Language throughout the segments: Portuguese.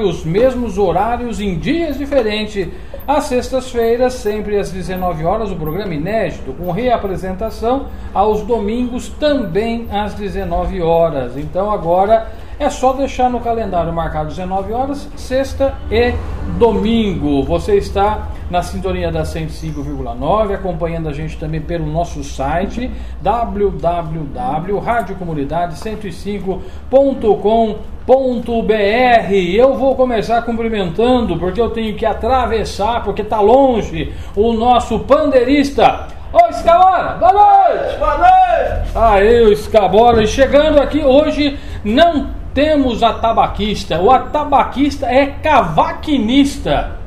os mesmos horários em dias diferentes. Às sextas-feiras, sempre às 19 horas, o programa inédito, com reapresentação, aos domingos também às 19 horas. Então agora é só deixar no calendário marcado 19 horas, sexta e domingo. Você está na sintonia da 105,9, acompanhando a gente também pelo nosso site www.radiocomunidade105.com.br. Eu vou começar cumprimentando porque eu tenho que atravessar, porque está longe, o nosso pandeirista. Ô Escabora, boa noite! Boa noite! O Escabora, chegando aqui hoje, não temos atabaquista. O atabaquista é cavaquinista.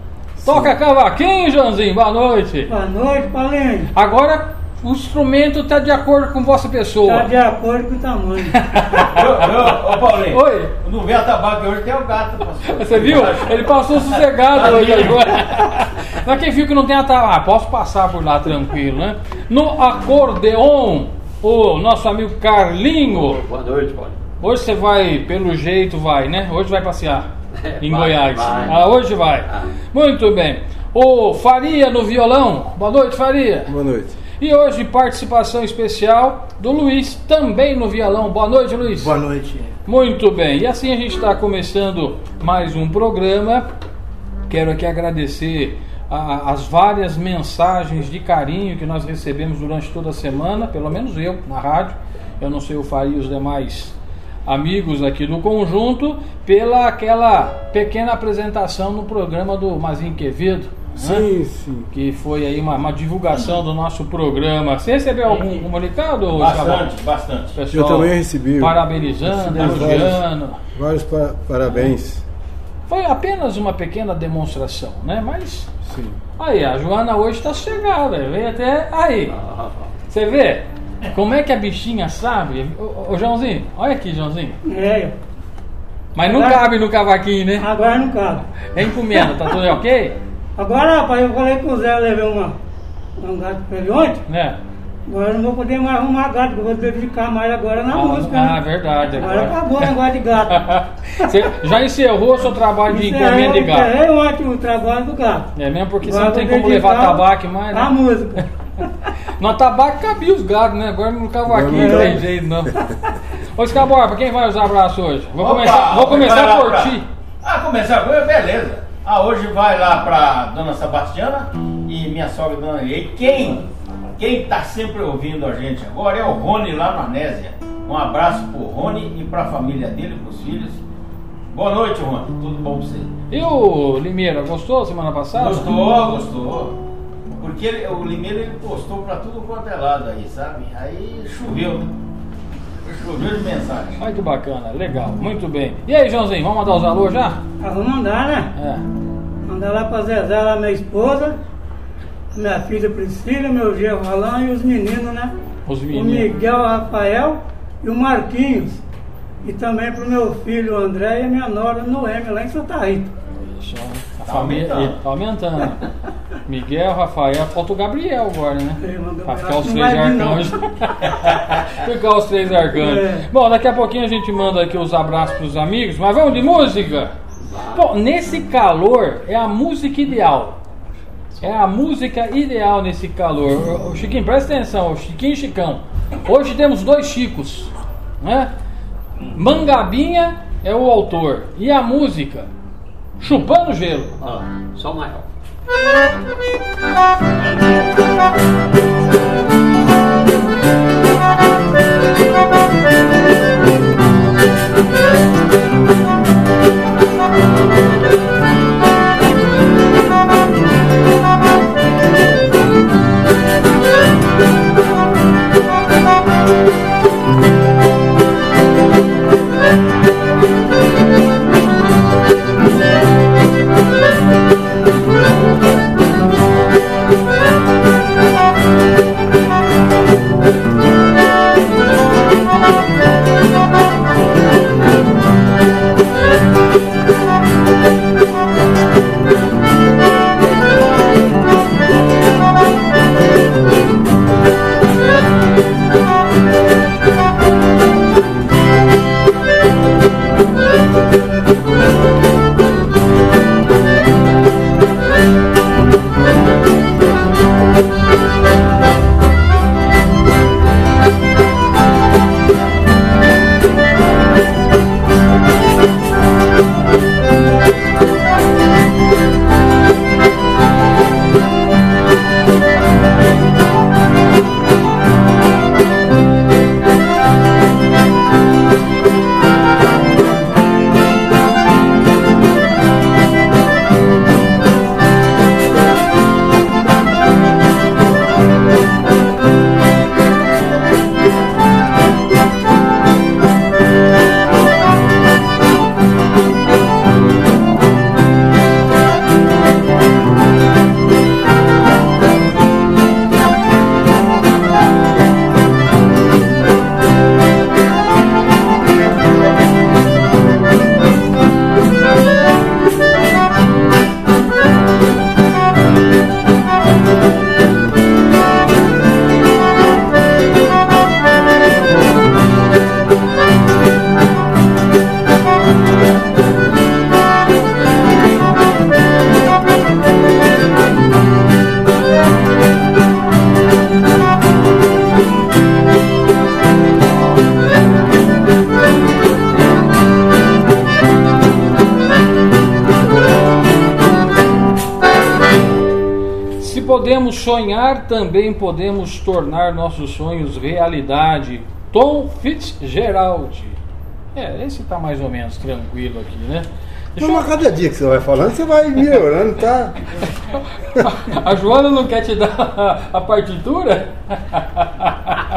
Toca cavaquinho, Joãozinho. Boa noite. Boa noite, Paulinho. Agora o instrumento está de acordo com vossa pessoa. Está de acordo com o tamanho. Ô, ô, Paulinho. Oi. Não vê a tabaco hoje, tem o gato. pastor. Você viu? Ele passou sossegado hoje agora. Mas quem viu que não tem atabaco, ah, posso passar por lá tranquilo, né? No acordeon, o nosso amigo Carlinho. Boa noite, Paulo. Hoje você vai, pelo jeito, vai, né? Hoje vai passear em Vai, Goiás. vai. Ah, hoje vai. Ah. Muito bem. O Faria no violão. Boa noite, Faria. Boa noite. E hoje participação especial do Luiz, também no violão. Boa noite, Luiz. Boa noite. Muito bem. E assim a gente está começando mais um programa. Quero aqui agradecer a- as várias mensagens de carinho que nós recebemos durante toda a semana, pelo menos eu, na rádio. Eu não sei o Faria e os demais amigos aqui do conjunto, pela aquela pequena apresentação no programa do Mazinho Quevedo. né? Sim, sim. Que foi aí uma, uma divulgação do nosso programa. Você recebeu algum comunicado? Bastante, bastante. Pessoal, Eu também recebi. Parabenizando, elogiando. Vários pa- parabéns. Foi apenas uma pequena demonstração, né? Mas Sim. aí, a Joana hoje está chegada, veio até aí. Você vê como é que a bichinha sabe? Ô, ô, Joãozinho, olha aqui, Joãozinho. É, Mas não Agora- cabe no cavaquinho, né? agora não cabe. É encomenda, tá tudo ok? Agora, rapaz, eu falei com o Zé, eu levei uma, um gato pra ele ontem. Né? Agora eu não vou poder mais arrumar gato, porque eu vou dedicar mais agora na Ah, música. ah, né? verdade. Agora Agora. acabou o negócio de gato. Você já encerrou o seu trabalho de encomenda de gato. Encerrei ontem o trabalho do gato. É mesmo porque você Agora não tem como levar tabaco mais, né? música. No tabaco cabia os gatos, né? Agora no cavaquinho não tem não. jeito, não. Ô, Escabora, pra quem vai usar abraço hoje? Vou Opa, começar, vou começar por pra- ti. Ah, começar por beleza. Ah, hoje vai lá pra Dona Sebastiana e minha sogra Dona E quem, quem tá sempre ouvindo a gente agora é o Rony lá na Anésia. Um abraço pro Rony e pra família dele, pros filhos. Boa noite, Rony. Tudo bom pra você? E o Limeira, gostou semana passada? Gostou, gostou. Porque ele- o Limeiro ele postou pra tudo quanto é lado aí, sabe? Aí choveu, né? Choveu de mensagem. Olha que bacana, legal, muito bem. E aí, Joãozinho, vamos mandar os alô já? Ah, vou mandar, né? É. Mandar lá pra Zezé, lá minha esposa, minha filha Priscila, meu genro Alain e os meninos, né? Os O meninos. Miguel o Rafael e o Marquinhos. E também pro meu filho André e a minha nora Noemi, lá em Santa Rita. A Tá família aumentando. tá aumentando. Miguel, Rafael, falta o Gabriel agora, né? É, o Pra Gabriel ficar os não três arcanjos. ficar os três arcanjos. É. Bom, daqui a pouquinho a gente manda aqui os abraços pros amigos, mas vamos de música? Bom, nesse calor é a música ideal. É a música ideal nesse calor. Ô, Chiquinho, presta atenção, Chiquinho e Chicão. Hoje temos dois Chicos, né? Mangabinha é o autor e a música Chupando Gelo. Ó, só maior. Thank you. Sonhar, também podemos tornar nossos sonhos realidade. Tom Fitzgerald. É, esse tá mais ou menos tranquilo aqui, né? Deixa Não, eu- mas cada dia que você vai falando, você vai melhorando, tá? A Joana não quer te dar a partitura?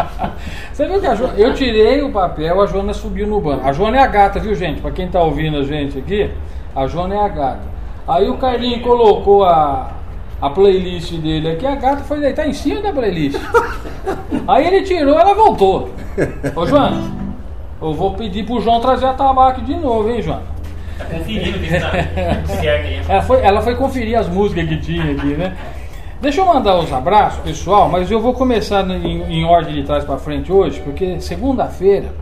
Você viu que a Joana. Eu tirei o papel, a Joana subiu no banco. A Joana é a gata, viu, gente? Pra quem tá ouvindo a gente aqui, a Joana é a gata. Aí o Carlinho colocou a, a playlist dele aqui, a gata foi deitar em cima da playlist. Aí ele tirou, ela voltou. Ô, Joana, eu vou pedir pro João trazer a tabaco de novo, hein, Joana? Tá conferindo que está aí. Ela foi, ela foi conferir as músicas que tinha aqui, né? Deixa eu mandar os abraços, pessoal, mas eu vou começar em, em ordem de trás para frente hoje, porque segunda-feira,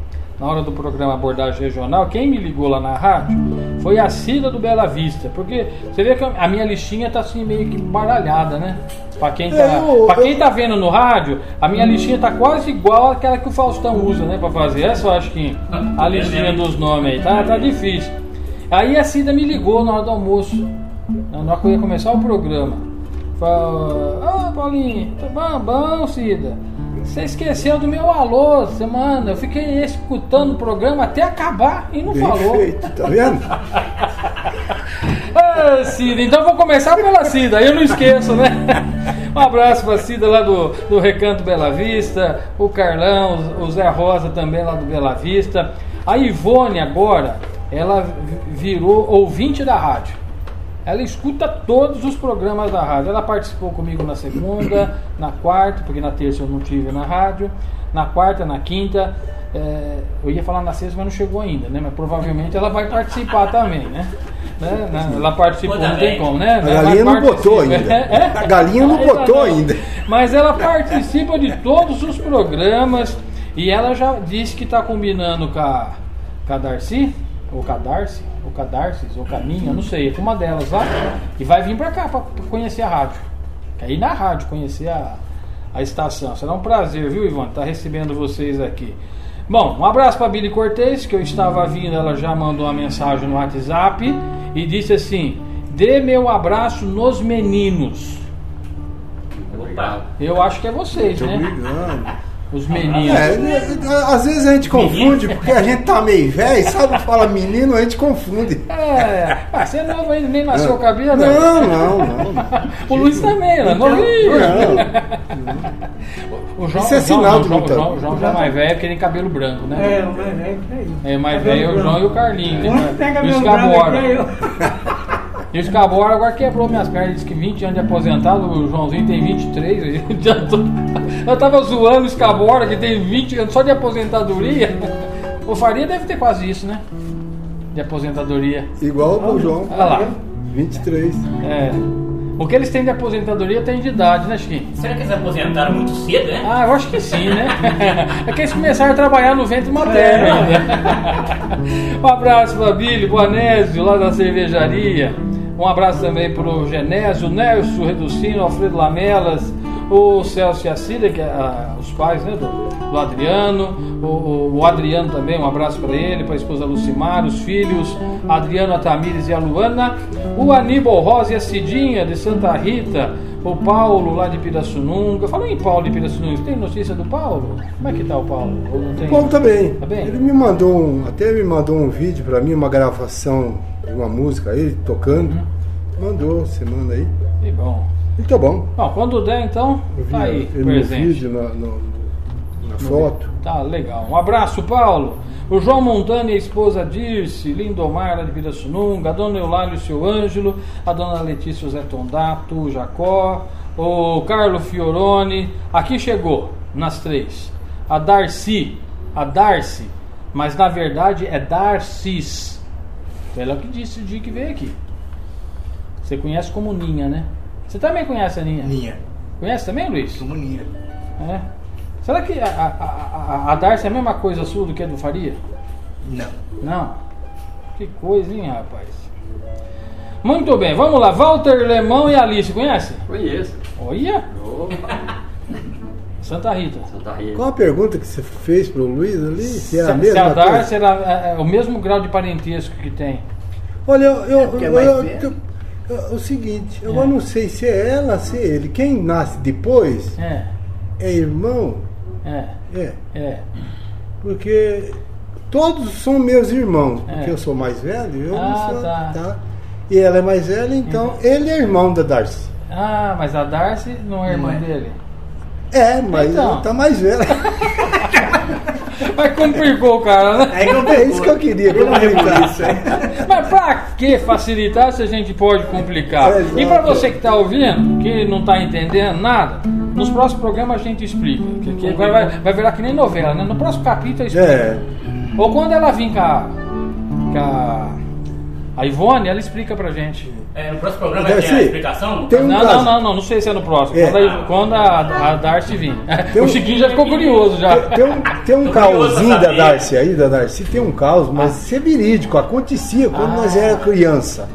na hora do programa Abordagem Regional, quem me ligou lá na rádio foi a Cida do Bela Vista, porque você vê que a minha listinha tá assim meio que baralhada, né? Para quem, tá, É, eu- pra quem eu- tá vendo no rádio, a minha listinha tá quase igual àquela que o Faustão usa, né, para fazer. Essa eu acho que a listinha dos nomes aí, tá, tá difícil. Aí a Cida me ligou na hora do almoço, na hora que eu ia começar o programa. Falou, ah, Paulinho, tá bom, bom, Cida. Você esqueceu do meu alô semana. Eu fiquei escutando o programa até acabar e não Bem falou. feito, tá vendo? Ah, Cida, então eu vou começar pela Cida, eu não esqueço, né? Um abraço pra Cida lá do, do Recanto Bela Vista, o Carlão, o Zé Rosa também lá do Bela Vista. A Ivone agora, ela vi- virou ouvinte da rádio. Ela escuta todos os programas da rádio. Ela participou comigo na segunda, na quarta, porque na terça eu não tive na rádio, na quarta, na quinta. é, eu ia falar na sexta, mas não chegou ainda, né? Mas provavelmente ela vai participar também, né? Né? Né? Ela participou, não tem como, né? A galinha não botou ainda. É? A galinha não Ainda botou ainda. Mas ela participa de todos os programas e ela já disse que está combinando com a, com a Darcy, ou com a Darcy, ou com a Darcy, ou com a minha, eu não sei, com uma delas lá, e vai vir para cá para conhecer a rádio. Quer ir na rádio conhecer a, a estação. Será um prazer, viu, Ivan, estar recebendo vocês aqui. Bom, um abraço para Billy Cortez, que eu estava vindo, ela já mandou uma mensagem no WhatsApp e disse assim: dê meu abraço nos meninos. Opa. Eu acho que é vocês, Tô né? brigando. Os meninos. É, né, às vezes a gente confunde, porque a gente tá meio velho, sabe? Fala menino, a gente confunde. É, ah, você é novo ainda, nem nasceu o cabelo. Não, não, não. O Luiz também, né? Novinho. O João, Isso é sinal não, de o João, o João, o João já é mais velho porque tem cabelo branco, né? É, o mais velho que é isso. É, mais Cabelo velho é o branco. João e o Carlinho, né? Tem o cabelo branco Scabora. aqui é eu. E o Scabora agora quebrou minhas pernas, disse que 20 anos de aposentado, o Joãozinho tem 23. aí já tô- Eu tava zoando o Scabora, que tem 20 anos só de aposentadoria. O Faria deve ter quase isso, né? De aposentadoria. Igual o João. Olha lá. 23. É. O que eles têm de aposentadoria tem de idade, né, Chiquinho? Será que eles aposentaram muito cedo, né? Ah, eu acho que sim, né? É que eles começaram a trabalhar no ventre materno ainda. Um abraço para Billy, pro Anésio, lá da cervejaria. Um abraço também pro Genésio, Nelson Reducino, Alfredo Lamelas, o Celso e a Cida, que é ah, os pais né, do, do Adriano, o, o- o Adriano também, um abraço para ele, para a esposa Lucimar, os filhos, Adriano, a Tamires e a Luana, o Aníbal Rosa e a Cidinha de Santa Rita, o Paulo lá de Pirassununga. Falou em Paulo de Pirassununga, tem notícia do Paulo? Como é que tá o Paulo? O Paulo também. Tá bem? Ele me mandou um, até me mandou um vídeo pra mim, uma gravação de uma música aí, tocando. Uhum. Mandou semana aí. Que bom. E tá bom. Bom, quando der então, Eu vi tá aí, ele no presente. vídeo, na, no- na foto. Tá legal. Um abraço, Paulo. O João Montana e a esposa Dirce, Lindomar lá de Pirassununga, a dona Eulália e o seu Ângelo, a dona Letícia o Zé Tondato, o Jacó, o Carlo Fioroni. Aqui chegou, nas três. A Darcy, a Darcy, mas na verdade é Darcis. Ela que disse o dia que veio aqui. Você conhece como Ninha, né? Você também conhece a Ninha? Ninha. Conhece também, Luiz? Como Ninha. É. Será que a, a, a, a Darcy é a mesma coisa sua do que a do Faria? Não. Não. Que coisa, hein, rapaz? Muito bem, vamos lá. Walter Lemão e Alice, conhece? Conheço. Olha, Opa, Santa Rita. Santa Rita. Qual a pergunta que você fez pro Luiz ali? Se é a Se, se mesma a Darcy coisa? era é, é, o mesmo grau de parentesco que tem. Olha, eu, eu, porque é eu, eu- eu- O, o seguinte, eu não sei se é ela, se é ele. Quem nasce depois É, é irmão? É, É. é. Porque todos são meus irmãos, porque É. eu sou mais velho, eu Ah, não sou. tá. Uhum. E ela é mais velha, então ele é irmão da Darcy. Ah, mas a Darcy não é irmã dele. É, mas Então. ela tá mais velha. Mas complicou o cara, né? É isso que eu queria comunicar. Mas pra que facilitar se a gente pode complicar? É, e pra você que tá ouvindo, que não tá entendendo nada, nos próximos programas a gente explica. Que, que vai, vai- vai virar que nem novela, né? No próximo capítulo explica. É, Ou quando ela vir com a, com a, a Ivone, ela explica pra gente. É, no próximo programa Darcy, tem a explicação? tem um Não, caso. não, não, não, não sei se é no próximo. É. Quando, a, quando a, a Darcy vir. Tem o um- Chiquinho já ficou curioso já. Tem um, tem um pra da. Darcy aí, da Darcy, tem um caos, mas isso é verídico, acontecia quando Ah. nós era criança.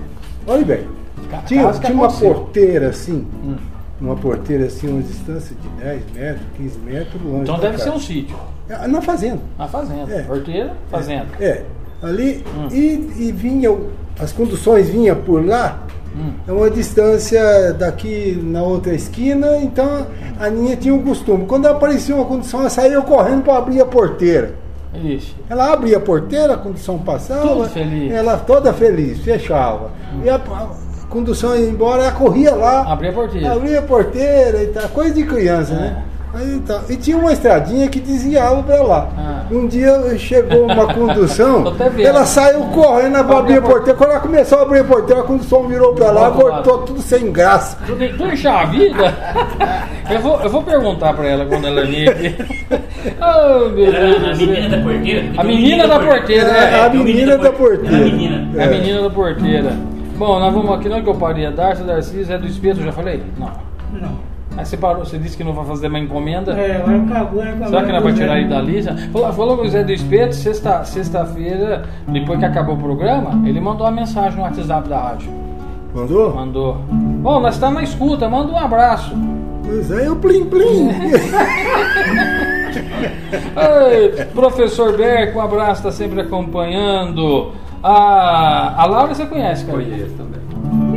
Olha bem, tinha, tinha uma porteira assim, Hum. Uma porteira assim, uma distância de 10 metros, 15 metros longe Então deve ser um sítio. É, Na fazenda. Na fazenda. É. Porteira, fazenda. É, ali Hum. e, e vinham, as conduções vinham por lá, Hum. é uma distância daqui na outra esquina, então a Ninha tinha um costume. Quando aparecia uma condução, ela saía correndo para abrir a porteira. Isso. Ela abria a porteira, a condução passava, Tudo feliz. ela toda feliz, fechava. E a, a condução ia embora, ela corria lá, Abrir a porteira. abria a porteira e tal, coisa de criança, né? Aí, tá. E tinha uma estradinha que desviava para lá. Ah. Um dia chegou uma condução, ela saiu correndo para abrir a porteira. Quando ela começou a abrir a porteira, a condução virou para lá, voltou tudo sem graça. Tudo, tudo vida. Eu vou, eu vou perguntar pra ela quando ela vir aqui. Oh, meu Era Deus a menina da porteira? A menina da porteira, É, é. a menina da porteira. A. É a menina da porteira. Bom, nós vamos aqui, não é que eu parei. A Darcy, é do espeto, já falei? Não. Não. Aí você parou, você disse que não vai fazer uma encomenda. É, agora acabou a encomenda Será que não é do tirar ele da lista? Falou, falou com o Zé do Espeto, sexta- sexta-feira, depois que acabou o programa, ele mandou uma mensagem no WhatsApp da rádio. Mandou? Mandou. Bom, nós estamos na escuta, manda um abraço. Pois é, eu plim plim. Ei, professor Berco, um abraço, está sempre acompanhando. A, a Laura você conhece, cara? Conheço também.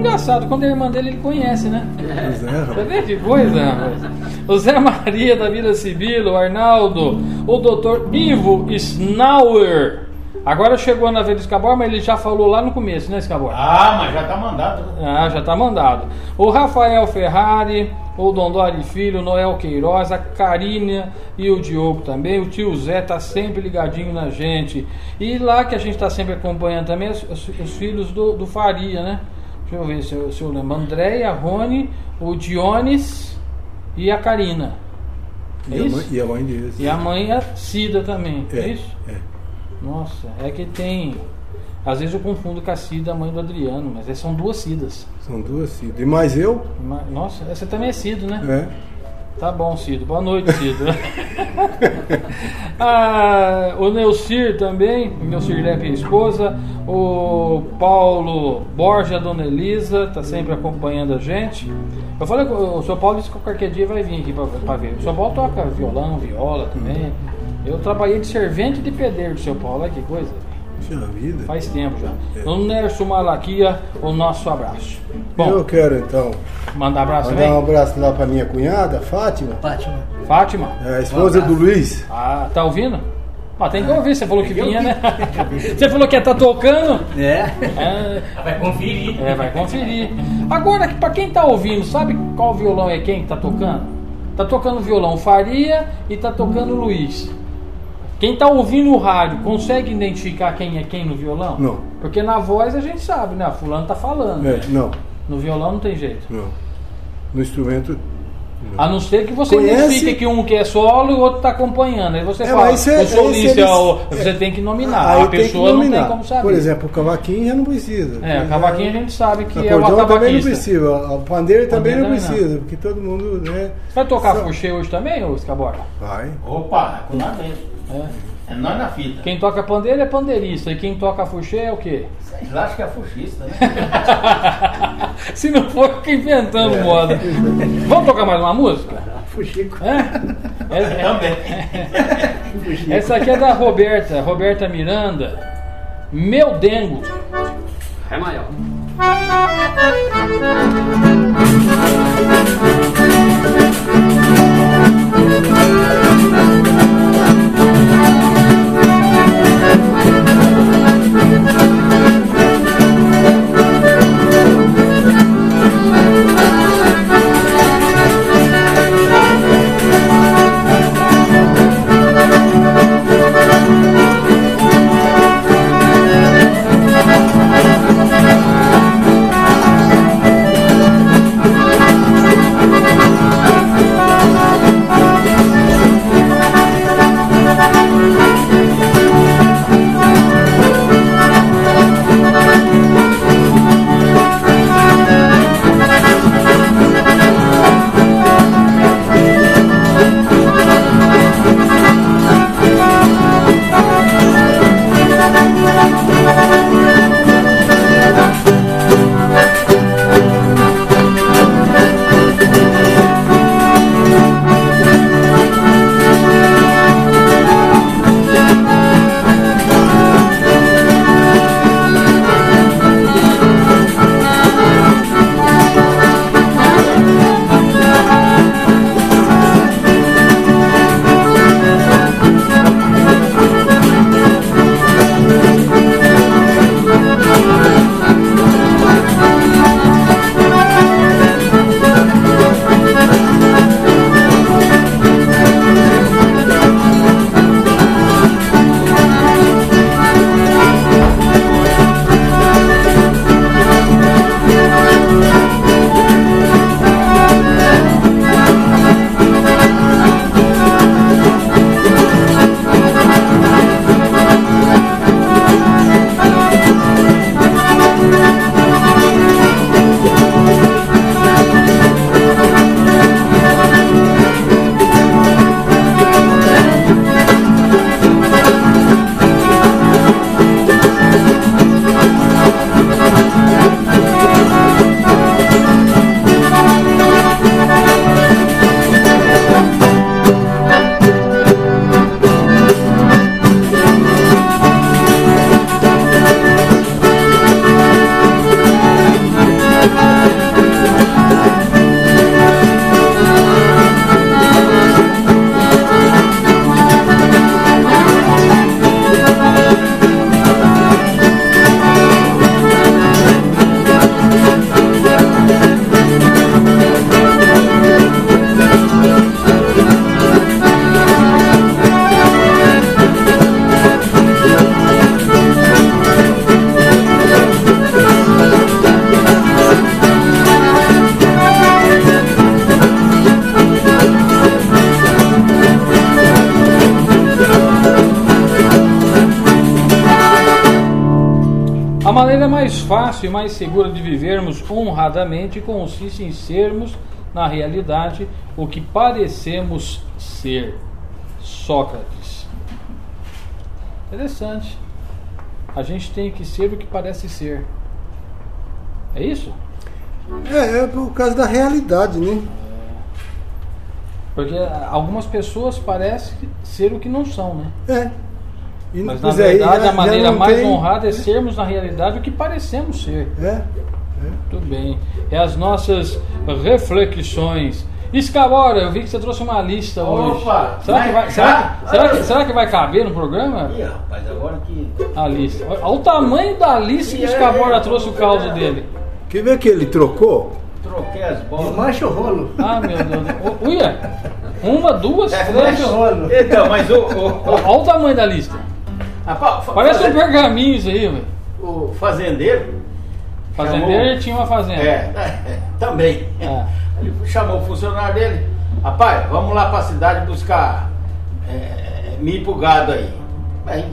Engraçado, quando é irmã dele, ele conhece, né? Pois é, Você vê que coisa, rapaz? O Zé Maria da Vila Sibila, o Arnaldo, o doutor Ivo Snauer. Agora chegou na vez do Escabor, mas ele já falou lá no começo, né, Escabor? Ah, mas já tá mandado. Ah, já tá mandado. O Rafael Ferrari, o Dondori Filho, Noel Queiroz, a Karina e o Diogo também. O tio Zé tá sempre ligadinho na gente. E lá que a gente tá sempre acompanhando também os, os- os filhos do, do Faria, né? Deixa eu ver se eu, se eu lembro. Andréia, Rony, o Dionis e a Karina. É E a, mãe, e a mãe deles. E a mãe a Cida também. É, É, isso? é. Nossa, é que tem. Às vezes eu confundo com a Cida, a mãe do Adriano, mas é- são duas Cidas. São duas Cido. E mais eu? Nossa, essa também é Cido, né? É. Tá bom, Cido. Boa noite, Cido. ah, o Neucir também, Neucir Lepe e a esposa. O Paulo Borja, a Dona Elisa, tá sempre acompanhando a gente. Eu falei, o São Paulo disse que qualquer dia vai vir aqui pra, pra ver. O São Paulo toca violão, viola também. Eu trabalhei de servente de pedreiro do São Paulo, olha que coisa. Puxa vida. Faz tempo já. O Nerso Malaquia, o nosso abraço. Bom, eu quero então mandar abraço mandar um abraço lá pra minha cunhada, Fátima, Fátima. Fátima. é a esposa do Luiz. Ah, tá ouvindo? Ah, tem que ouvir, você falou que vinha, né? Você falou que ia estar tocando. É. É, Vai conferir. é, vai conferir. Agora, pra quem tá ouvindo, sabe qual violão é quem que tá tocando? Tá tocando violão Faria e tá tocando Luiz. Quem tá ouvindo o rádio consegue identificar quem é quem no violão? Não. Porque na voz a gente sabe, né? Fulano tá falando. É, não, No violão não tem jeito. não. No instrumento. A não ser que você Conhece? identifique que um que é solo e o outro está acompanhando. Aí você É, fala, é- o solista, esse eles- o- você tem que nominar. Aí a tem que pessoa não nominar. tem como saber. Por exemplo, o cavaquinho já não precisa. é, o cavaquinho a gente sabe que é o Acordeão também não precisa. O pandeiro também não não. precisa, porque todo mundo, né? Vai tocar Só- fuxê hoje também, ô Escabora? Vai. Opa, é com nós mesmo. É. É nós na fita. Quem toca pandeiro é pandeirista. E quem toca fuxê é o quê? Sei lá, acho que é fuxista, né? Se não for, fica inventando É. moda. Vamos tocar mais uma música? Fuxico. É? É- é- Também. Essa aqui é da Roberta, Roberta Miranda. Meu dengo. É maior. A honradamente consiste em sermos, na realidade, o que parecemos ser. Sócrates. Interessante. A gente tem que ser o que parece ser. É isso? É, é por causa da realidade, né? Porque algumas pessoas parecem ser o que não são, né? É. E, Mas na é, verdade já- a maneira mais tem- honrada é sermos na realidade o que parecemos ser. É. Muito bem. É as nossas reflexões. Escabora, eu vi que você trouxe uma lista hoje. Opa, será, que vai será, será, que, será que vai caber no programa? Ih, rapaz, agora que. A lista. Olha o tamanho da lista que o Escabora trouxe o caos dele. Quer ver que ele trocou? Troquei as bolas. Mancha o rolo. Ah, meu Deus. Uia! Uma, duas, É, três. mancha o rolo. Então, mas o. Olha o tamanho da lista. Fa- Parece um pergaminho isso aí, velho. o fazendeiro. Fazendeiro chamou- tinha uma fazenda. É, também. É. Ele chamou o funcionário dele. Rapaz, vamos lá pra cidade buscar é, milho pro gado aí. Bem,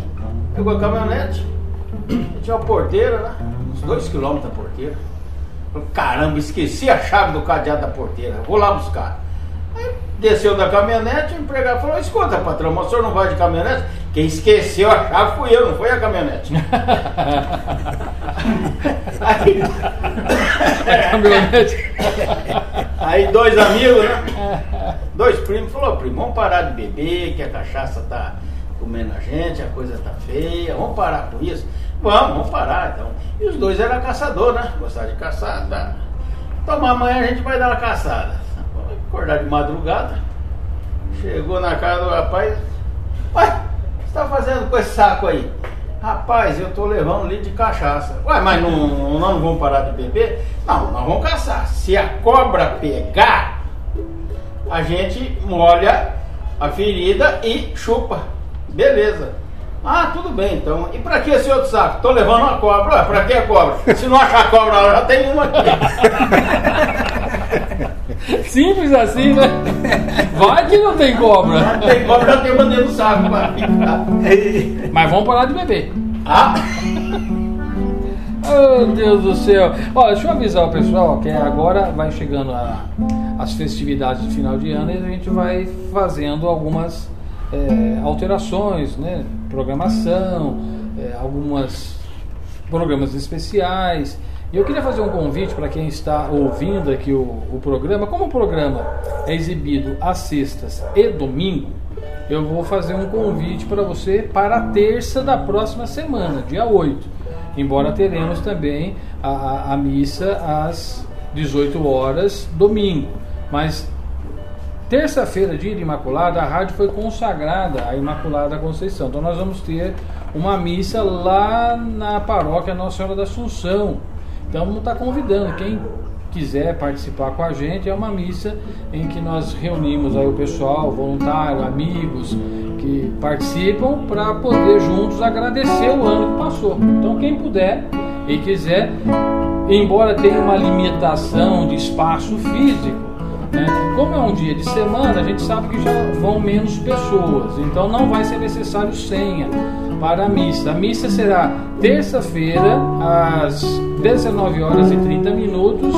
pegou a caminhonete. Tinha uma porteira lá, uns dois quilômetros da porteira. Falei, Caramba, esqueci a chave do cadeado da porteira. Vou lá buscar. Aí desceu da caminhonete, o empregado falou, escuta, patrão, mas o senhor não vai de caminhonete? Quem esqueceu a chave fui eu, não foi a caminhonete. aí, Caminhonete. Aí dois amigos, né? Dois primos, falou, primo, vamos parar de beber, que a cachaça tá comendo a gente, a coisa tá feia, vamos parar com isso. Vamos, vamos parar então. E os dois eram caçador, né? Gostavam de caçar. Tá? Então amanhã a gente vai dar uma caçada. Acordar de madrugada. Chegou na casa do rapaz. Ué, o que tá fazendo com esse saco aí? Rapaz, eu tô levando um litro de cachaça. Ué, mas não, não, não vamos parar de beber? Não, nós vamos caçar. Se a cobra pegar, a gente molha a ferida e chupa. Beleza. Ah, tudo bem então. E pra que esse outro saco? Tô levando uma cobra. Ué, que a cobra? Se não achar cobra já tem uma aqui. Simples assim, né? Vai que não tem cobra. Já tem cobra, já tem uma dentro do saco pra ficar. Mas vamos parar de beber. Ah, Oh, Deus do céu. Olha, deixa eu avisar o pessoal que agora vai chegando a- as festividades de final de ano e a gente vai fazendo algumas é, alterações, né? Programação, é, algumas programas especiais. E eu queria fazer um convite para quem está ouvindo aqui o, o programa. Como o programa é exibido às sextas e domingo, eu vou fazer um convite para você para a terça da próxima semana, dia 8. Embora teremos também a, a- a missa às 18 horas, domingo. Mas Terça-feira, dia de Imaculada, a rádio foi consagrada à Imaculada Conceição. Então nós vamos ter uma missa lá na paróquia Nossa Senhora da Assunção. Então estar convidando quem quiser participar com a gente. É uma missa em que nós reunimos aí o pessoal, voluntário, amigos que participam para poder juntos agradecer o ano que passou. Então quem puder e quiser, embora tenha uma limitação de espaço físico, né? Como é um dia de semana, a gente sabe que já vão menos pessoas, então não vai ser necessário senha para a missa. A missa será terça-feira, às 19 horas e 30 minutos,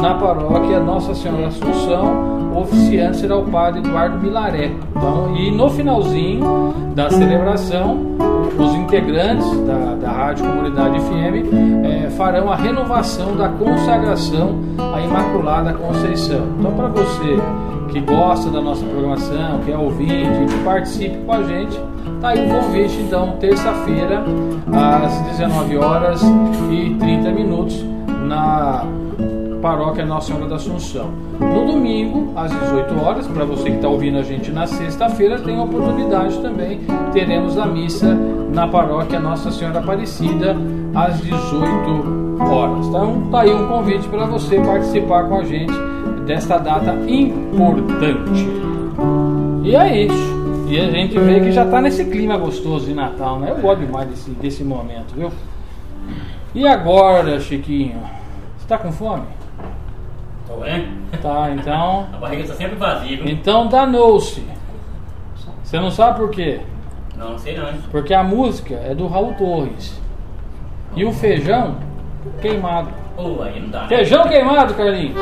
na paróquia Nossa Senhora Assunção. O oficiante será o padre Eduardo Milaré. Então, e no finalzinho da celebração, os integrantes da, da Rádio Comunidade FM eh, farão a renovação da consagração à Imaculada Conceição. Então, para você que gosta da nossa programação, que é ouvinte, que participe com a gente, tá aí o convite, então, terça-feira, às 19 horas e 30 minutos, na Paróquia Nossa Senhora da Assunção. No domingo, às 18 horas, para você que está ouvindo a gente na sexta-feira, tem a oportunidade também. Teremos a missa na Paróquia Nossa Senhora Aparecida, às 18 horas. Então, tá aí um convite para você participar com a gente desta data importante. E é isso. E a gente vê que já está nesse clima gostoso de Natal, né? Eu gosto demais desse, desse momento, viu? E agora, Chiquinho? Você tá com fome? Tô vendo? Tá, então. a barriga tá sempre vazia, viu? Então danou-se. Você não sabe por quê? Não, não sei não, hein? Porque a música é do Raul Torres. E o feijão queimado. Oh, aí não dá. Né? Feijão queimado, Carlinhos.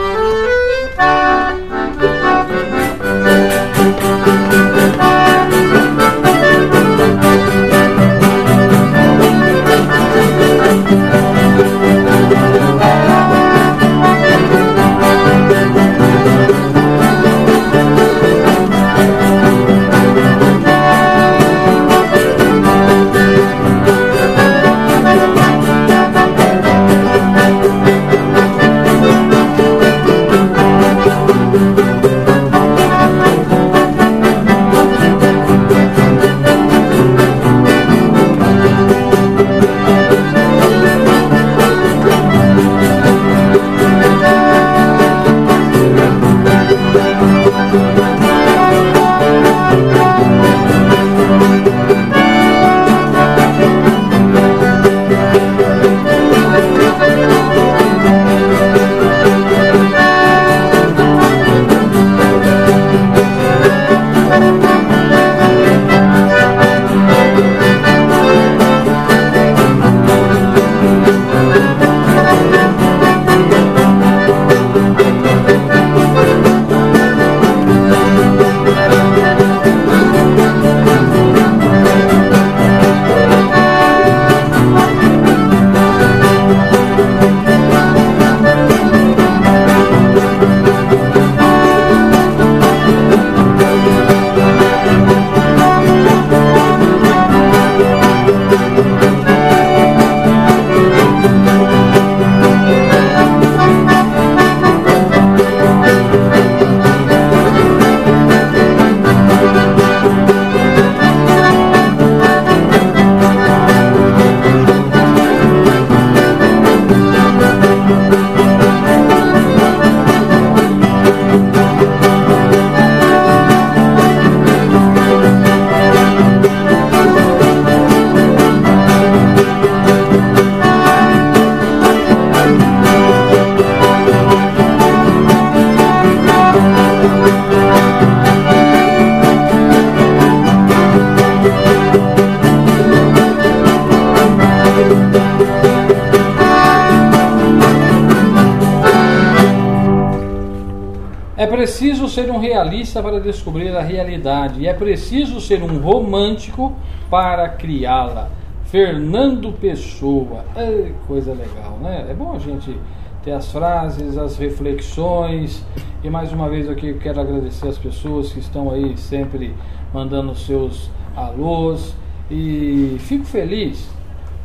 Realista para descobrir a realidade e é preciso ser um romântico para criá-la. Fernando Pessoa. Ei, coisa legal, né? É bom a gente ter as frases, as reflexões. E mais uma vez aqui quero agradecer as pessoas que estão aí sempre mandando seus alôs. E fico feliz,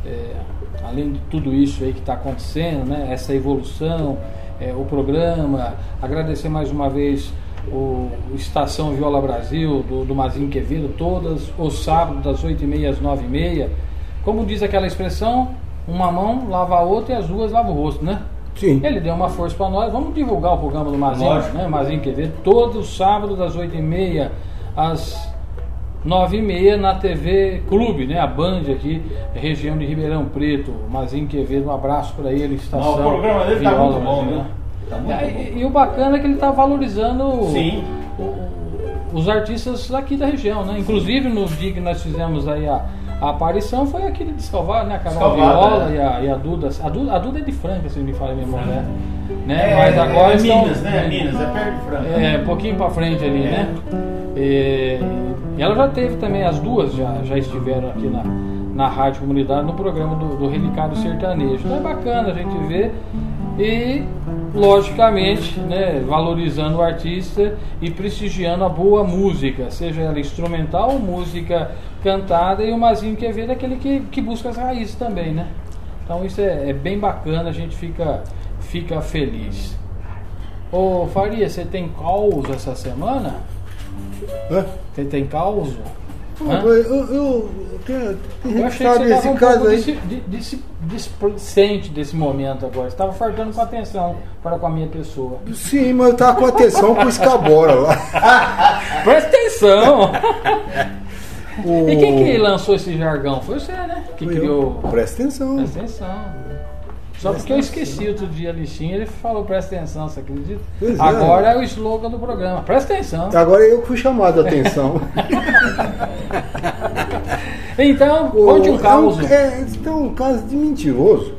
é, além de tudo isso aí que está acontecendo, né? Essa evolução, é, o programa. Agradecer mais uma vez o, Estação Viola Brasil, do, do Mazinho Quevedo, todas os sábados, das 8h30 às 9h30. Como diz aquela expressão, uma mão lava a outra e as duas lavam o rosto, né? Sim. Ele deu uma força para nós. Vamos divulgar o programa do Mazinho, Lógico. né? Mazinho Quevedo, todo sábado das 8h30 às 9h30 na TV Clube, né? A Band aqui, região de Ribeirão Preto. Mazinho Quevedo, um abraço para ele, estação. Não, o programa dele tá Viola muito bom, Brasil, né? Tá É, e, e o bacana é que ele está valorizando Sim. os artistas aqui da região, né? Inclusive no dia que nós fizemos aí a, a aparição foi aqui de Descalvado, né? A Carol Viola é. e, a, e a Duda. A Duda. A Duda é de Franca, se me falha a memória, né? né? É, Mas agora é estão- Minas, né? Minas, é perto de Franca. é, um pouquinho pra frente ali, É. né? E, e ela já teve também, as duas já, já estiveram aqui na, na Rádio Comunidade, no programa do, do Relicário Sertanejo. Então é bacana a gente ver e, logicamente, né, valorizando o artista e prestigiando a boa música, seja ela instrumental ou música cantada, e o Mazinho Quevedo é aquele que, que busca as raízes também, né? Então isso é, é bem bacana, a gente fica, fica feliz. Ô Faria, você tem caos essa semana? Hã? Você tem caos? Eu, eu, eu, tem, Eu achei que sabe você esse estava um caso aí. displicente desse momento agora. Você estava fartando com atenção para com a minha pessoa. Sim, mas eu tava com atenção com o Escabora lá. Presta atenção! O- E quem que lançou esse jargão? Foi você, né? Que eu. criou. Presta atenção. Presta atenção. Só porque eu esqueci outro dia a listinha, ele falou presta atenção, você acredita? Pois é. Agora é o slogan do programa. Presta atenção. Agora eu que fui chamado a atenção. Então, conte um O- caos. É, um- é, então, um caso de mentiroso.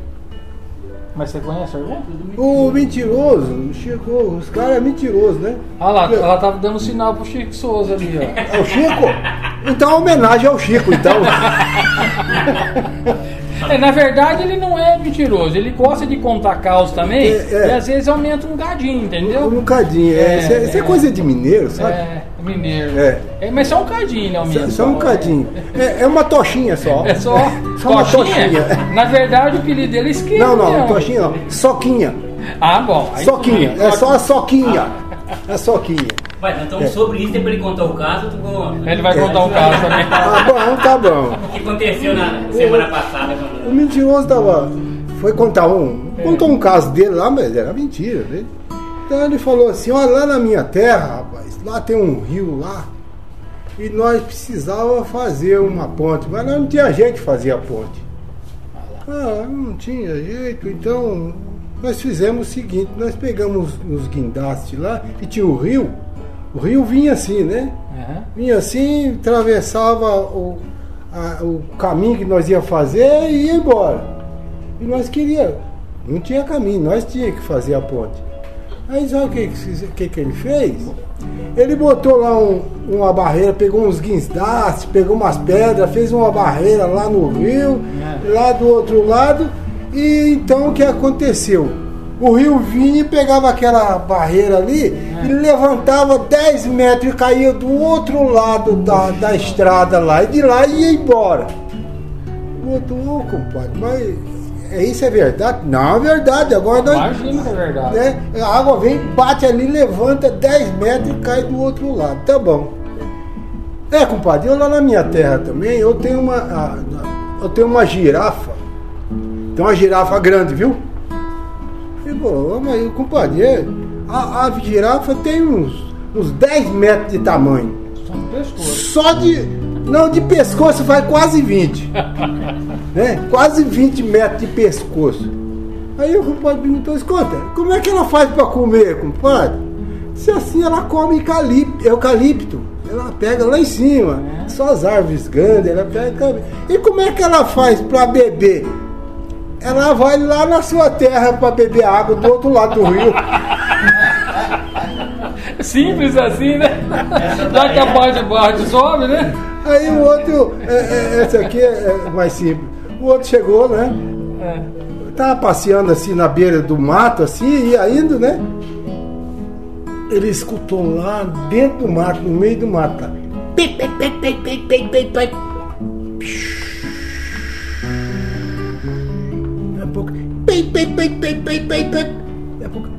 Mas você conhece algum? O mentiroso, Chico, os caras é mentiroso, né? Ah lá, ela tava dando sinal pro Chico Souza ali, ó. É o Chico? Então, homenagem ao Chico, então. É, na verdade, ele não é mentiroso, ele gosta de contar caos também, É, é. e às vezes aumenta um gadinho, entendeu? Um cadinho. É, É, isso é, isso é é. coisa de mineiro, sabe? É, mineiro. É. Mas só um cadinho ele aumenta. Só, só um cadinho. É, uma tochinha só. É só, Só uma tochinha. Na verdade, o apelido dele é esquerdo. Não, não, tochinha não. Soquinha. Ah, bom. Soquinha. É só a soquinha. É soquinha. Vai, então sobre isso, depois ele contar o caso, tu conta. Ele vai contar um caso também. Tá bom, tá bom. O que aconteceu na semana passada. quando- O mentiroso tava. Foi contar um. Contou um caso dele lá, mas era mentira, né? Então ele falou assim, olha, lá na minha terra, rapaz, lá tem um rio lá. E nós precisava fazer uma ponte, mas nós não tinha jeito de fazer a ponte. Ah, não tinha jeito, então nós fizemos o seguinte, nós pegamos uns guindastes lá e tinha o rio. O rio vinha assim, né? Aham. Vinha assim, atravessava o, a- o caminho que nós ia fazer e ia embora. E nós queríamos, não tinha caminho, nós tínhamos que fazer a ponte. Aí sabe o que, que, que, que ele fez? Ele botou lá um- uma barreira, pegou uns guindastes, pegou umas pedras, fez uma barreira lá no rio, É. lá do outro lado. E então o que aconteceu? O rio vinha e pegava aquela barreira ali e levantava 10 metros e caía do outro lado da, da estrada lá. E de lá ia embora. O outro, ô compadre, mas é, isso é verdade? Não, é verdade. Agora nós, Imagina que é verdade. né, a água vem, bate ali, levanta 10 metros e cai do outro lado. Tá bom. É, compadre, eu lá na minha terra também, eu tenho uma. Eu tenho uma girafa. Tem uma girafa grande, viu? Pô, mas, compadre, é, a, a girafa tem uns, uns 10 metros de tamanho. Só no pescoço. Só de. Não, de pescoço vai quase 20. né? Quase 20 metros de pescoço. Aí o compadre perguntou, escuta, como é que ela faz para comer, compadre? Se assim ela come eucalipto, eucalipto. Ela pega lá em cima. Só as árvores grandes, ela pega. E como é que ela faz para beber? Ela vai lá na sua terra para beber água do outro lado do rio. Simples assim, né? Já que a parte de baixo sobe, né? Aí o outro, é, é, esse aqui é é mais simples. O outro chegou, né? É. Tava passeando assim na beira do mato, assim, ia indo, né? Ele escutou lá dentro do mato, no meio do mato. Tá? Pouco. Pip, pip, pip, pip, pip, pip, pip. Daqui a pouco.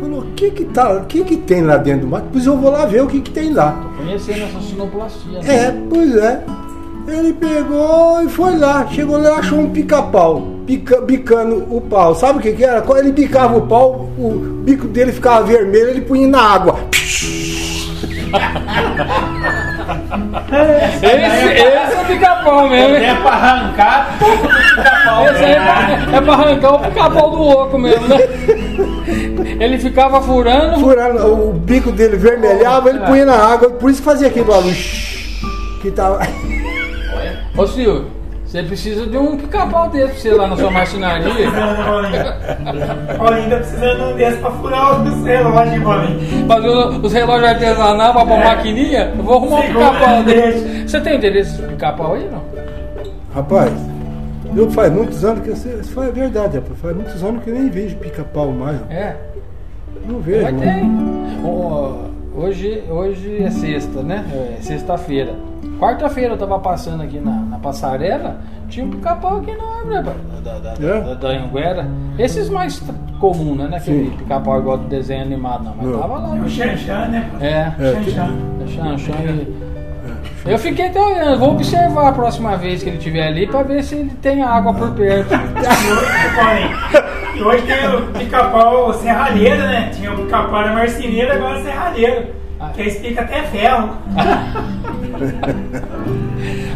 Falou, o que que tá, que que tem lá dentro do mato? Pois eu vou lá ver o que que tem lá. Conhecendo essa sinoplastia. né? É, pois é. Ele pegou e foi lá. Chegou lá e achou um pica-pau. Pica, bicando o pau. Sabe o que, que era? Quando ele bicava o pau, o bico dele ficava vermelho, ele punha na água. Esse, esse é o pica-pau mesmo? É pra arrancar pouco do pica-pau. Esse aí é pra, é pra arrancar o pica-pau do oco mesmo, né? Ele ficava furando. Furando, o bico dele vermelhava, ele punha na água. Por isso que fazia aquele barulho. Que tava. Ô Silvio, você precisa de um pica-pau desse pra você lá na sua marcenaria. Paulinho tá precisando de um desse pra furar os relógios, Paulinho. Fazer os os relógios artesanais pra pôr maquininha. Eu vou arrumar um pica-pau desse. Você tem interesse nesse pica-pau aí, não? Rapaz, eu faz muitos anos que eu sei. Isso é verdade, rapaz. Faz muitos anos que eu nem vejo pica-pau mais. É. Não vejo. Mas tem. Hoje, hoje é sexta, né? É sexta-feira. Quarta-feira eu tava passando aqui na, na passarela, tinha um pica-pau aqui na árvore, rapaz, da, da, É? da, da Anguera. Esses mais comuns, né? É Sim. pica-pau igual do desenho animado, não. Mas Não. tava lá. É o Xanxan, né? É, É, Xanxan. Xan, Xan e- Eu fiquei até olhando, vou observar a próxima vez que ele estiver ali pra ver se ele tem água por perto. E hoje tem o pica-pau serralheiro, né? Tinha o pica-pau da marceneira, agora é serralheiro. Que aí pica até ferro.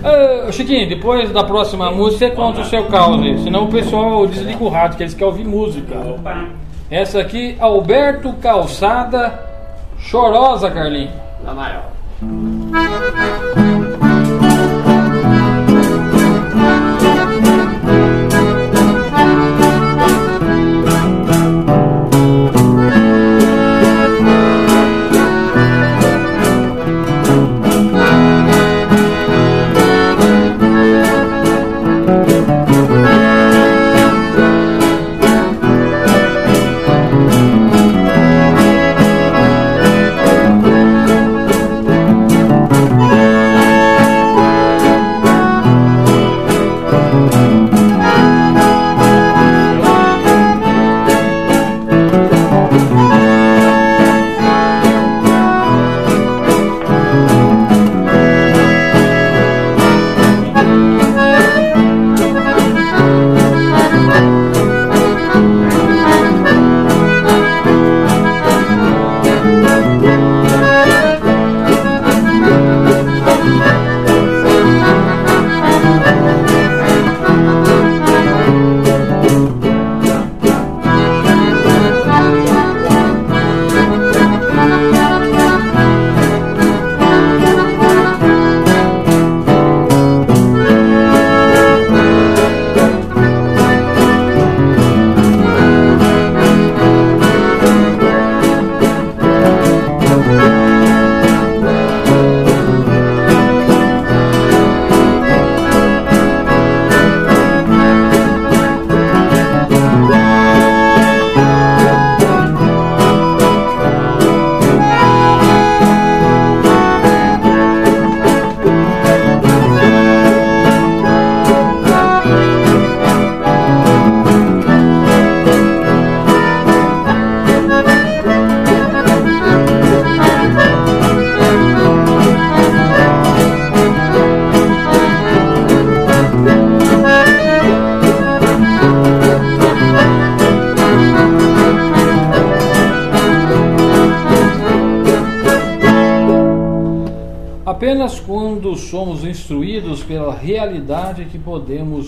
Ah, Chiquinho, depois da próxima música você conta o seu caos aí, senão o pessoal desliga o rádio, que eles querem ouvir música. Opa. Essa aqui, Alberto Calçada, Chorosa, Carlinhos. Na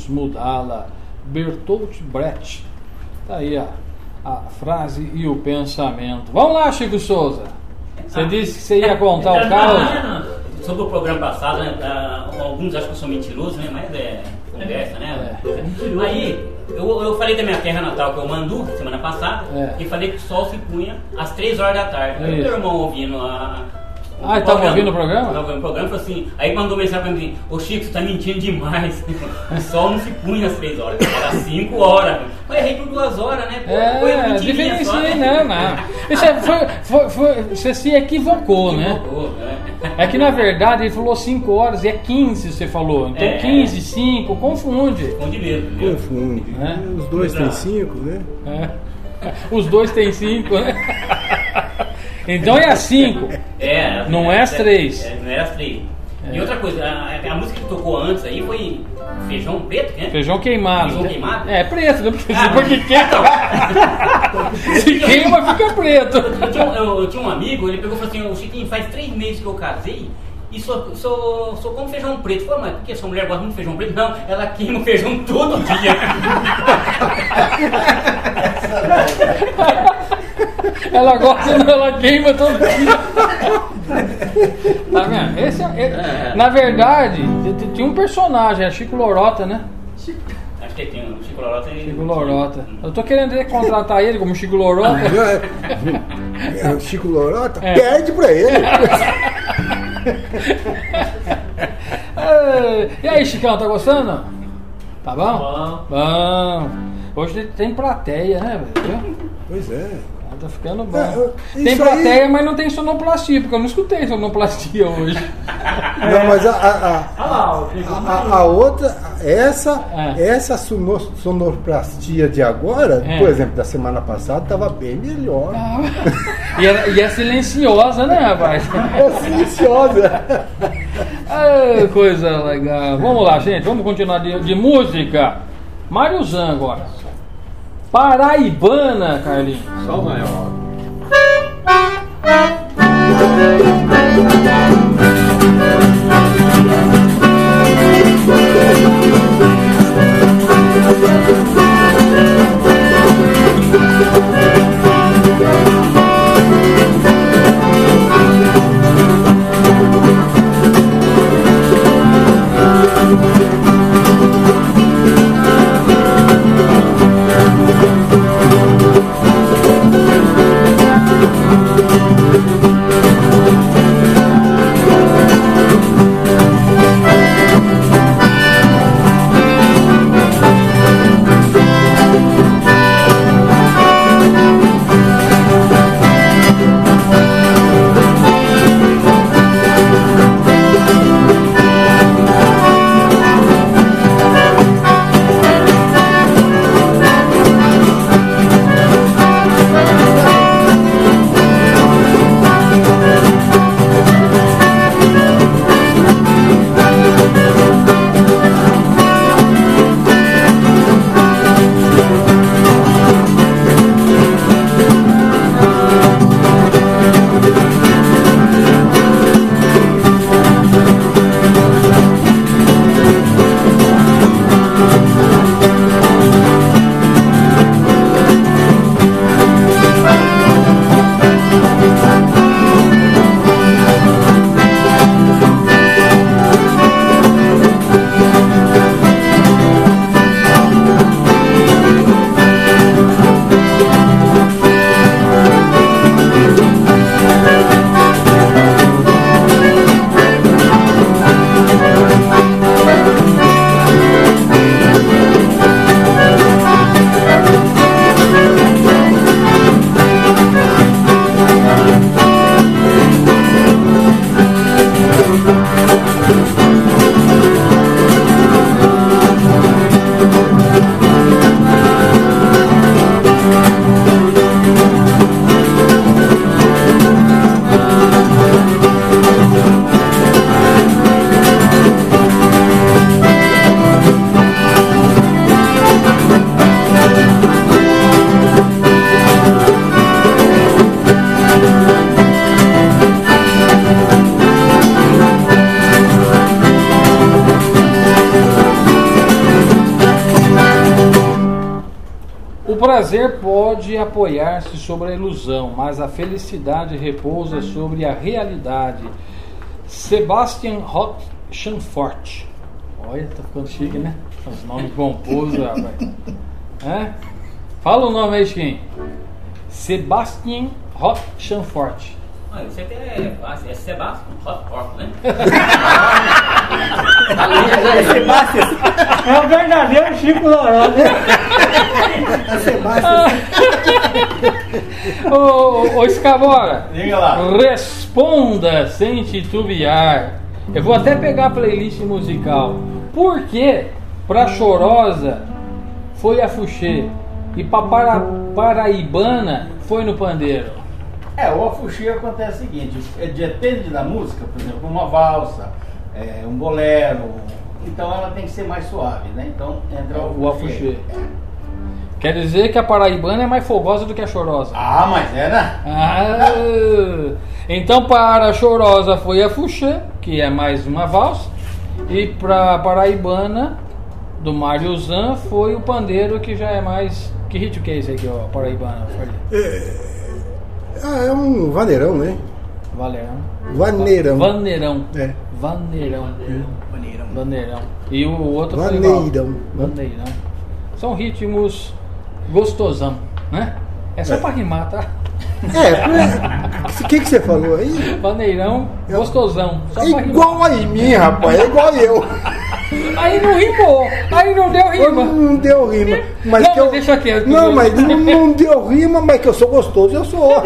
podemos mudá-la. Bertolt Brecht. Tá aí a, a frase e o pensamento. Vamos lá, Chico Souza. Você disse que você ia contar o caos. Sobre o programa passado, né, ah, alguns acham que eu sou mentiroso, né? Mas é. conversa, né? É. Aí, eu, eu falei da minha terra natal, que é o Mandu, semana passada, É. e falei que o sol se punha às 3 horas da tarde. Isso. meu irmão ouvindo a. Ah, ele tava ouvindo o programa? Tava ouvindo o programa, falou assim, aí mandou mensagem pra mim, ô Chico, você tá mentindo demais. O sol não se punha às 3 horas, era às 5 horas. Eu errei por 2 horas, né? Pô, É, diferencia, né? não, não. Isso é, foi, foi, foi- você se equivocou, né? Equivocou, né? É que na verdade ele falou 5 horas e é 15 você falou. Então É. 15, 5, confunde. Confunde mesmo, viu? Confunde. É. Os dois têm Exato. cinco, né? É. Os dois têm 5, né? Então é a 5. É, Não é às três. É, não é às três. E outra coisa, a, a música que tocou antes aí foi Feijão Preto, né? Feijão queimado. Feijão queimado? É preto, né? Porque, Ah, porque queima. Se queima, fica preto. Eu tinha, um- eu, eu tinha um amigo, ele pegou e falou assim, ô Chiquinho, faz três meses que eu casei e sou, sou, sou como feijão preto. Eu falei, mas por que sua mulher gosta muito de feijão preto? Não, ela queima o feijão todo dia. Ela gosta, não, ela queima todo dia. Tá vendo? Esse é- é- na verdade, tinha um personagem, é Chico Lorota, né? Acho que tem um Chico Lorota e... Chico Lorota. Eu tô querendo contratar ele como Chico Lorota. É, o Chico Lorota É. perde pra ele. É, E aí, Chicão, tá gostando? Tá bom? Bom. Hoje tem plateia, né, velho? Pois é. Tá ficando bom. É, Tem plateia, aí- mas não tem sonoplastia, porque eu não escutei sonoplastia hoje. Não, mas a, a, Olha lá, o a, a- a outra, essa, É. essa sono- sonoplastia de agora, É. por exemplo, da semana passada, estava bem melhor. E é, e é silenciosa, né, rapaz? É silenciosa. Ah, coisa legal. Vamos lá, gente. Vamos continuar de, de música. Mário Zan agora. Paraibana, Carlinhos. Só o maior. Sobre a ilusão, mas a felicidade repousa sobre a realidade. Sebastian Roch Chanfort. Olha, tá ficando chique, né? Os nomes pomposos, rapaz. É? Fala o nome aí, Chiquinho. Sebastian Rochamfort. Ah, Isso aqui é é Sebastian Hotport, né? É o verdadeiro Chico Loró, né? Ô, ô, ô Escabora, lá. responda sem titubear. Eu vou até pegar a playlist musical. Por que pra Chorosa foi a Fuxê e pra para, Paraibana foi no pandeiro? É, o afuxê acontece o seguinte, é, depende da música, por exemplo, uma valsa, é, um bolero, então ela tem que ser mais suave, né? Então entra O afuxê. Quer dizer que a Paraibana é mais fogosa do que a Chorosa. Ah, mas é, né? Ah, então para a Chorosa foi a Fuxê, que é mais uma valsa, e para a Paraibana do Mário Zan foi o pandeiro, que já é mais. Que ritmo que é esse aqui, ó, Paraibana? Ah, é um vaneirão, né? Valerão. Vaneirão. Vaneirão. É. Vaneirão. Maneirão. Vaneirão. E o outro foi igual. Vaneirão. Vaneirão. São ritmos gostosão, né? É só É. pra rimar, tá? É, o que, que você falou aí? Vaneirão, gostosão. Só É igual a mim, rapaz, é igual eu. Aí não rimou, aí não deu rima. Não deu rima. Mas Não, que eu, deixa quieto. Não, mas não, não deu rima, mas que eu sou gostoso, eu sou.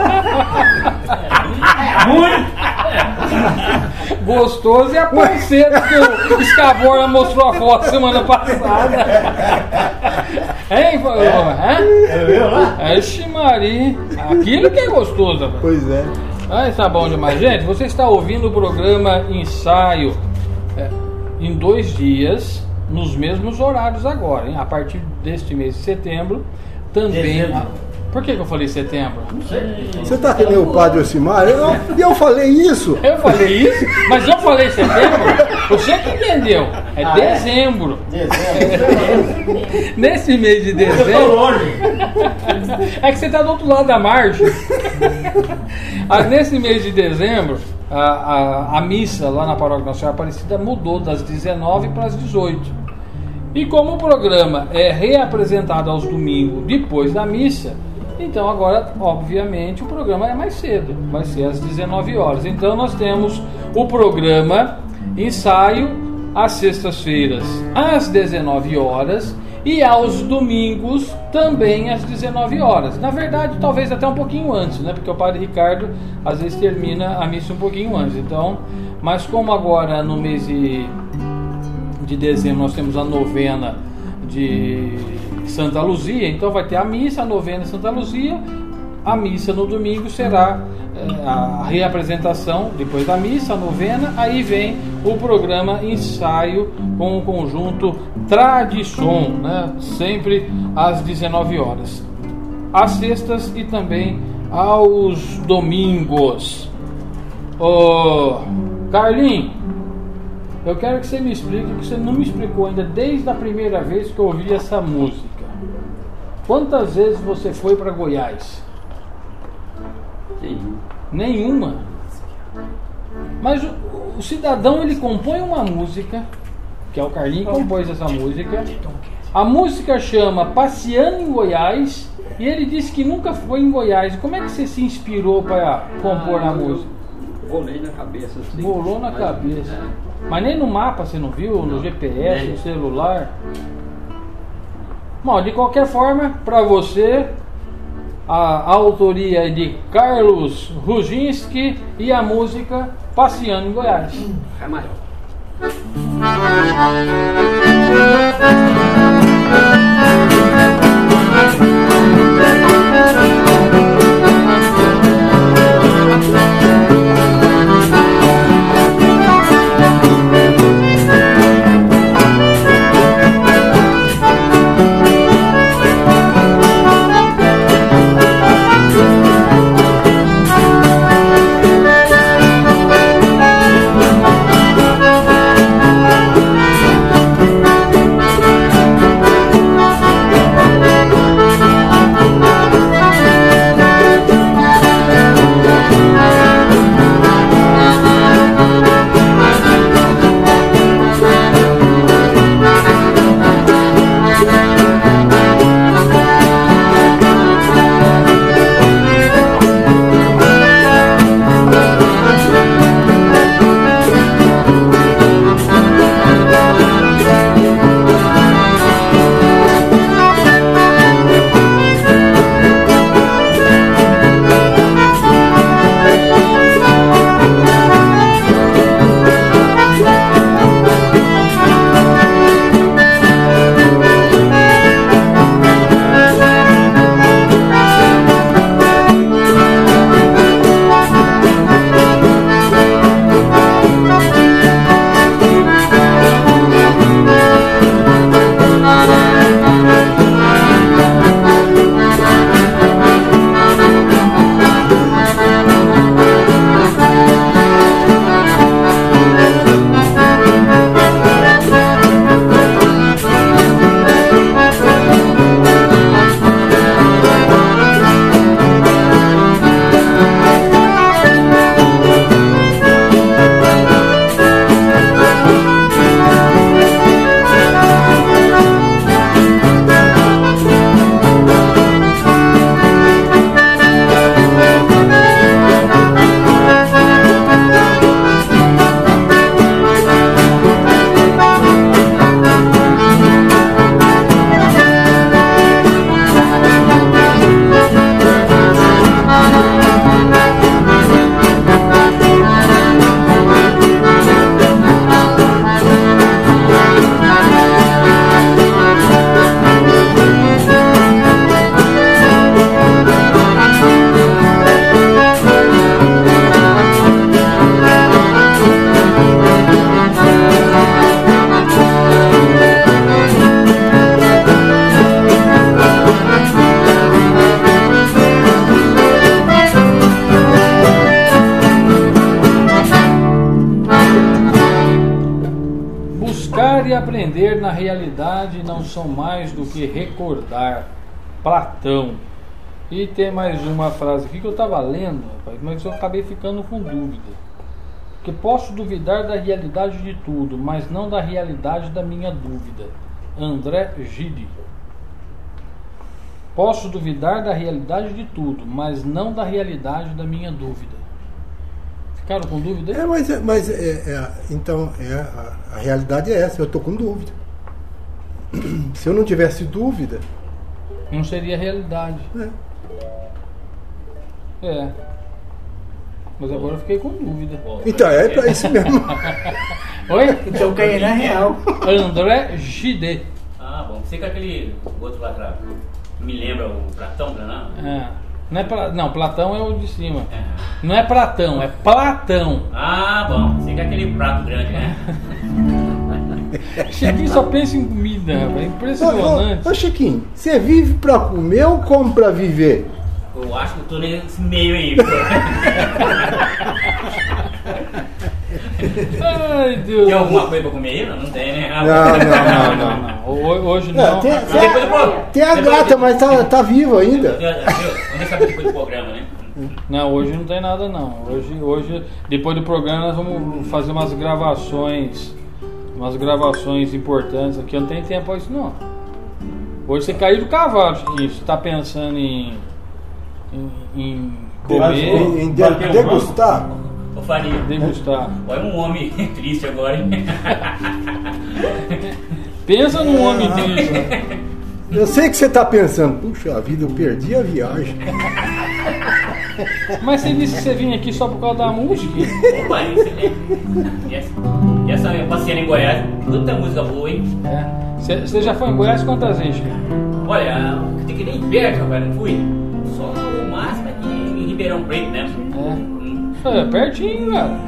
Gostoso é a parceira que o Escabora mostrou a foto semana passada. Hein, falou? Eu, eu lá? Ixi, Maria. Aquilo que é gostoso. rapaz. Pois é. Ah, tá bom demais. Gente, você está ouvindo o programa Ensaio é, em dois dias, nos mesmos horários agora, hein? A partir deste mês de setembro, também. Dezembro. Por que, que eu falei setembro? Não sei. Você tá que nem o padre Osimar? Eu, eu falei isso. Eu falei isso, mas eu falei setembro. Você que entendeu. É Ah, é? dezembro. Dezembro. Nesse mês de Eu tô dezembro. longe. É que você está do outro lado da margem. Ah, Nesse mês de dezembro, a, a, a missa lá na Paróquia Nossa Senhora Aparecida mudou das 19 para as 18. E como o programa é reapresentado aos domingos depois da missa, então agora, obviamente, o programa é mais cedo, vai ser às 19 horas. Então nós temos o programa ensaio às sextas-feiras às 19 horas e aos domingos também às 19 horas. Na verdade, talvez até um pouquinho antes, né? Porque o Padre Ricardo às vezes termina a missa um pouquinho antes. Então, mas como agora no mês de de dezembro nós temos a novena de Santa Luzia, então vai ter a missa, a novena Santa Luzia, a missa no domingo será eh, a reapresentação depois da missa, a novena, aí vem o programa ensaio com o conjunto Tradição, né? sempre às 19 horas. Às sextas e também aos domingos. Ô, Carlinhos, eu quero que você me explique, que você não me explicou ainda desde a primeira vez que eu ouvi essa música. Quantas vezes você foi para Goiás? Nenhuma. Mas o, o cidadão ele compõe uma música, que é o Carlinhos que compôs essa música. A música chama Passeando em Goiás e ele disse que nunca foi em Goiás. Como é que você se inspirou para compor a música? Volei na cabeça assim. Volou na Mas, cabeça. é. Mas nem no mapa você não viu, no GPS, no celular. Bom, de qualquer forma, para você, a, autoria é de Carlos Ruginski e a música Passeando em Goiás. É tem mais uma frase aqui que eu estava lendo, rapaz, mas eu acabei ficando com dúvida. Que posso duvidar da realidade de tudo, mas não da realidade da minha dúvida. André Gide. Posso duvidar da realidade de tudo, mas não da realidade da minha dúvida. Ficaram com dúvida? aí? É, mas, é- mas é, é, então é, a, a realidade é essa, eu estou com dúvida. Se eu não tivesse dúvida, Não seria realidade. né? É. Mas agora eu fiquei com dúvida. então é para isso mesmo. Oi? Então quem é real. André Gide. Ah, bom. Você com aquele outro lá atrás. Me lembra o Platão, não? É. Não, é Pla- não, Platão é o de cima. É. Não é Platão, é Platão. Ah, bom. Você com aquele prato grande, né? Chiquinho só pensa em comida, rapaz. É Ô, impressionante. ô, ô, Chiquinho, você vive para comer ou come para viver? Eu acho que eu tô nesse meio aí. Ai, Deus. Tem alguma coisa pra comer aí? Não, não tem, né? Não, Não, não, não. Ho- Hoje Não, não. tem, Depois do pro- tem a depois gata, mas tá, tá viva ainda. Vamos deixar depois do programa, né? Não, hoje não tem nada não. Hoje, hoje, depois do programa, nós vamos fazer umas gravações. Umas gravações importantes aqui. Eu não tenho tempo pra isso não. Hoje você caiu do cavalo, Chiquinho. Você tá pensando em. Em, em comer, Em, em de- um degustar. Ô Faria, degustar. olha um homem triste agora, hein? Pensa num homem triste. Eu sei que você tá pensando, puxa vida, eu perdi a viagem. Mas você disse que você vinha aqui só por causa da música? Opa, isso é. E essa, e essa passeando em Goiás, tanta música boa, hein? É. Você, você já foi em Goiás quantas vezes? Olha, tem que nem perto, rapaz, não fui. Ribeirão Preto, né? Hum. É, pertinho, cara.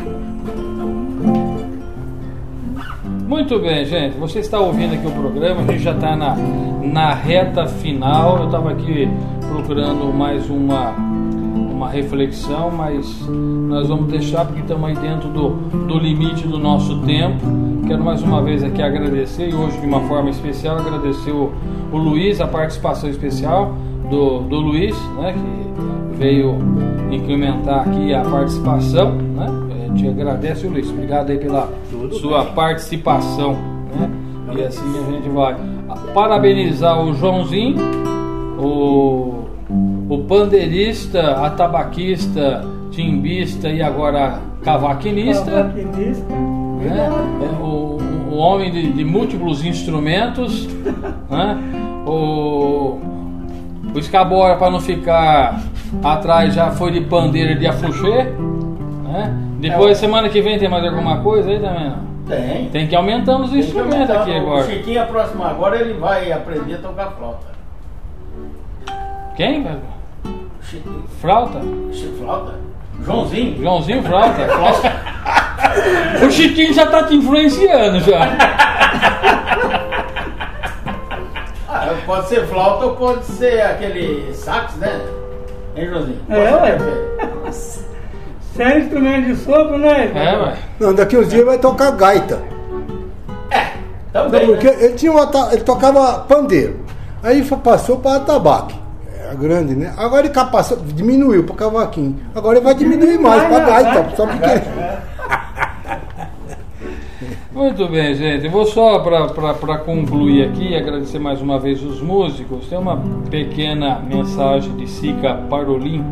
Muito bem, gente. Você está ouvindo aqui o programa, a gente já está na, na reta final. Eu estava aqui procurando mais uma, uma reflexão, mas nós vamos deixar porque estamos aí dentro do, do limite do nosso tempo. Quero mais uma vez aqui agradecer e hoje de uma forma especial agradecer o, o Luiz, a participação especial do, do Luiz, né, que veio incrementar aqui a participação, né? A gente agradece o Luiz, obrigado aí pela sua participação, né? E assim a gente vai parabenizar o Joãozinho, o, o pandeirista, atabaquista, timbista e agora cavaquinista, Cavaquinista. né? o, o homem de, de múltiplos instrumentos, né? o, o escabora para não ficar atrás já foi de pandeira de afuxê, né? Depois semana que vem tem mais alguma coisa aí também? Tem. Tem que ir aumentando os Tem instrumentos aumentar. aqui O agora. Chiquinho, a próxima agora, ele vai aprender a tocar flauta. Quem? Chiquinho, Flauta? Chico, flauta? Joãozinho? Joãozinho Flauta? o Chiquinho já tá te influenciando já. Pode ser flauta ou pode ser aquele sax, né? Hein, Joãozinho? É, ué. é instrumento de sopro, né? É, ué. Não, daqui uns dias vai tocar gaita. Também, Não, porque né? ele, tinha uma, ele tocava pandeiro. Aí passou para atabaque. Era grande, né? Agora ele passou, diminuiu para cavaquinho. Agora ele vai diminuir mais para gaita, só porque. Muito bem, gente. Vou só para concluir aqui, agradecer mais uma vez os músicos. Tem uma pequena mensagem de Sica Parolin.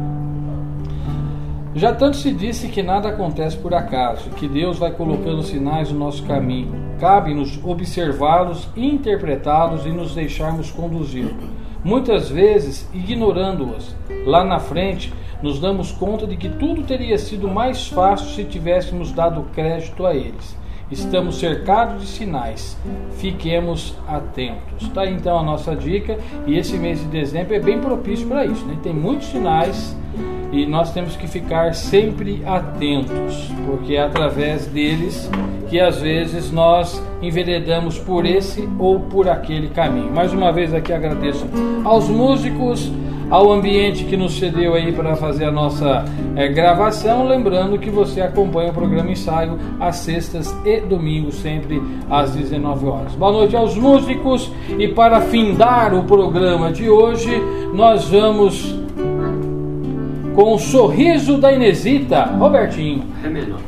Já tanto se disse que nada acontece por acaso, que Deus vai colocando sinais no nosso caminho. Cabe-nos observá-los, interpretá-los e nos deixarmos conduzir. Muitas vezes, ignorando-os, lá na frente, nos damos conta de que tudo teria sido mais fácil se tivéssemos dado crédito a eles. Estamos cercados de sinais. Fiquemos atentos. Tá então a nossa dica e esse mês de dezembro é bem propício para isso, né? Tem muitos sinais e nós temos que ficar sempre atentos, porque é através deles que às vezes nós enveredamos por esse ou por aquele caminho. Mais uma vez aqui agradeço aos músicos, ao ambiente que nos cedeu aí para fazer a nossa é, gravação. Lembrando que você acompanha o programa Ensaio às sextas e domingos, sempre às 19 horas. Boa noite aos músicos e para findar o programa de hoje, nós vamos com o sorriso da Inesita, Robertinho. É menor.